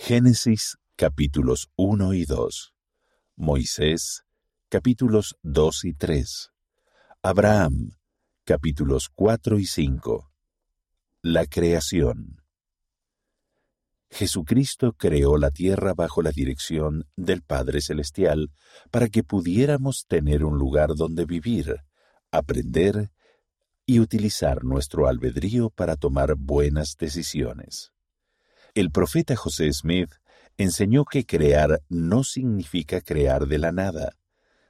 Génesis capítulos 1 y 2. Moisés capítulos 2 y 3. Abraham capítulos 4 y 5. La creación. Jesucristo creó la tierra bajo la dirección del Padre Celestial para que pudiéramos tener un lugar donde vivir, aprender y utilizar nuestro albedrío para tomar buenas decisiones. El profeta José Smith enseñó que crear no significa crear de la nada,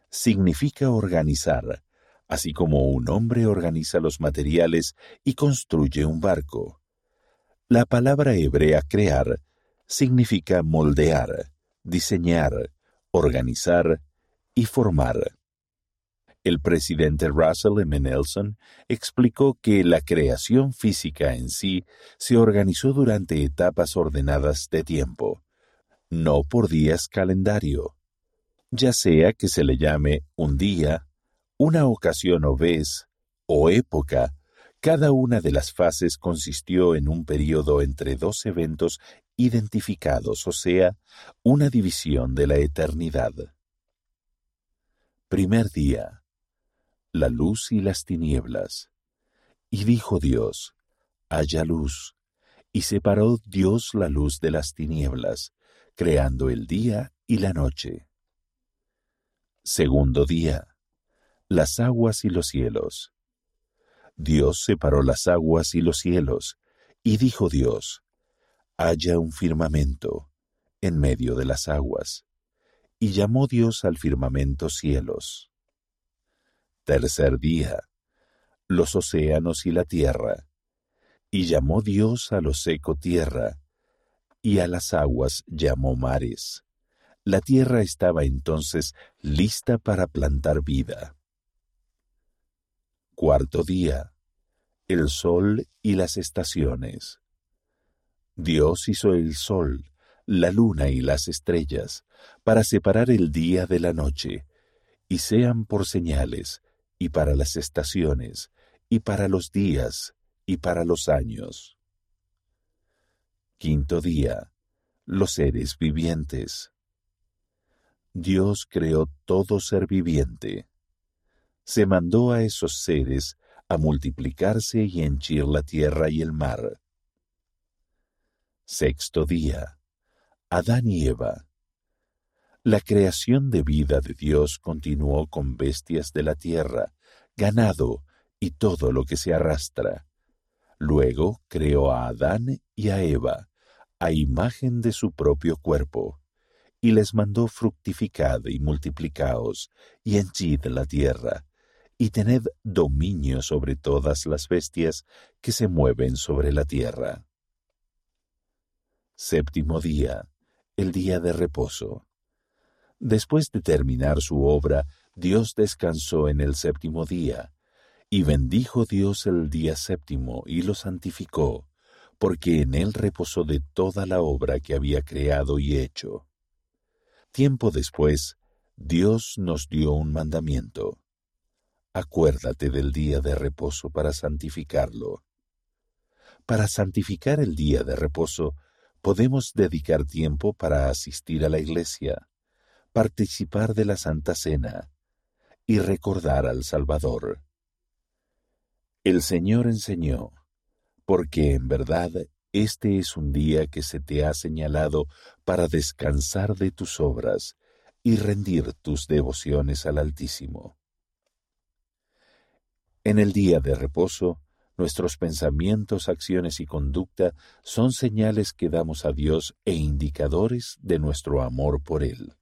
significa organizar, así como un hombre organiza los materiales y construye un barco. La palabra hebrea crear significa moldear, diseñar, organizar y formar. El presidente Russell M. Nelson explicó que la creación física en sí se organizó durante etapas ordenadas de tiempo, no por días calendario, ya sea que se le llame un día, una ocasión o vez, o época, cada una de las fases consistió en un periodo entre dos eventos identificados, o sea, una división de la eternidad. Primer día la luz y las tinieblas. Y dijo Dios, haya luz. Y separó Dios la luz de las tinieblas, creando el día y la noche. Segundo día, las aguas y los cielos. Dios separó las aguas y los cielos, y dijo Dios, haya un firmamento en medio de las aguas. Y llamó Dios al firmamento cielos. Tercer día, los océanos y la tierra. Y llamó Dios a lo seco tierra, y a las aguas llamó mares. La tierra estaba entonces lista para plantar vida. Cuarto día, el sol y las estaciones. Dios hizo el sol, la luna y las estrellas, para separar el día de la noche, y sean por señales, y para las estaciones, y para los días, y para los años. Quinto día. Los seres vivientes. Dios creó todo ser viviente. Se mandó a esos seres a multiplicarse y henchir la tierra y el mar. Sexto día. Adán y Eva. La creación de vida de Dios continuó con bestias de la tierra, ganado y todo lo que se arrastra. Luego creó a Adán y a Eva, a imagen de su propio cuerpo, y les mandó fructificad y multiplicaos, y henchid la tierra, y tened dominio sobre todas las bestias que se mueven sobre la tierra. Séptimo día, el día de reposo. Después de terminar su obra, Dios descansó en el séptimo día, y bendijo Dios el día séptimo y lo santificó, porque en él reposó de toda la obra que había creado y hecho. Tiempo después, Dios nos dio un mandamiento. Acuérdate del día de reposo para santificarlo. Para santificar el día de reposo, podemos dedicar tiempo para asistir a la iglesia, participar de la Santa Cena y recordar al Salvador. El Señor enseñó, porque en verdad este es un día que se te ha señalado para descansar de tus obras y rendir tus devociones al Altísimo. En el día de reposo, nuestros pensamientos, acciones y conducta son señales que damos a Dios e indicadores de nuestro amor por Él.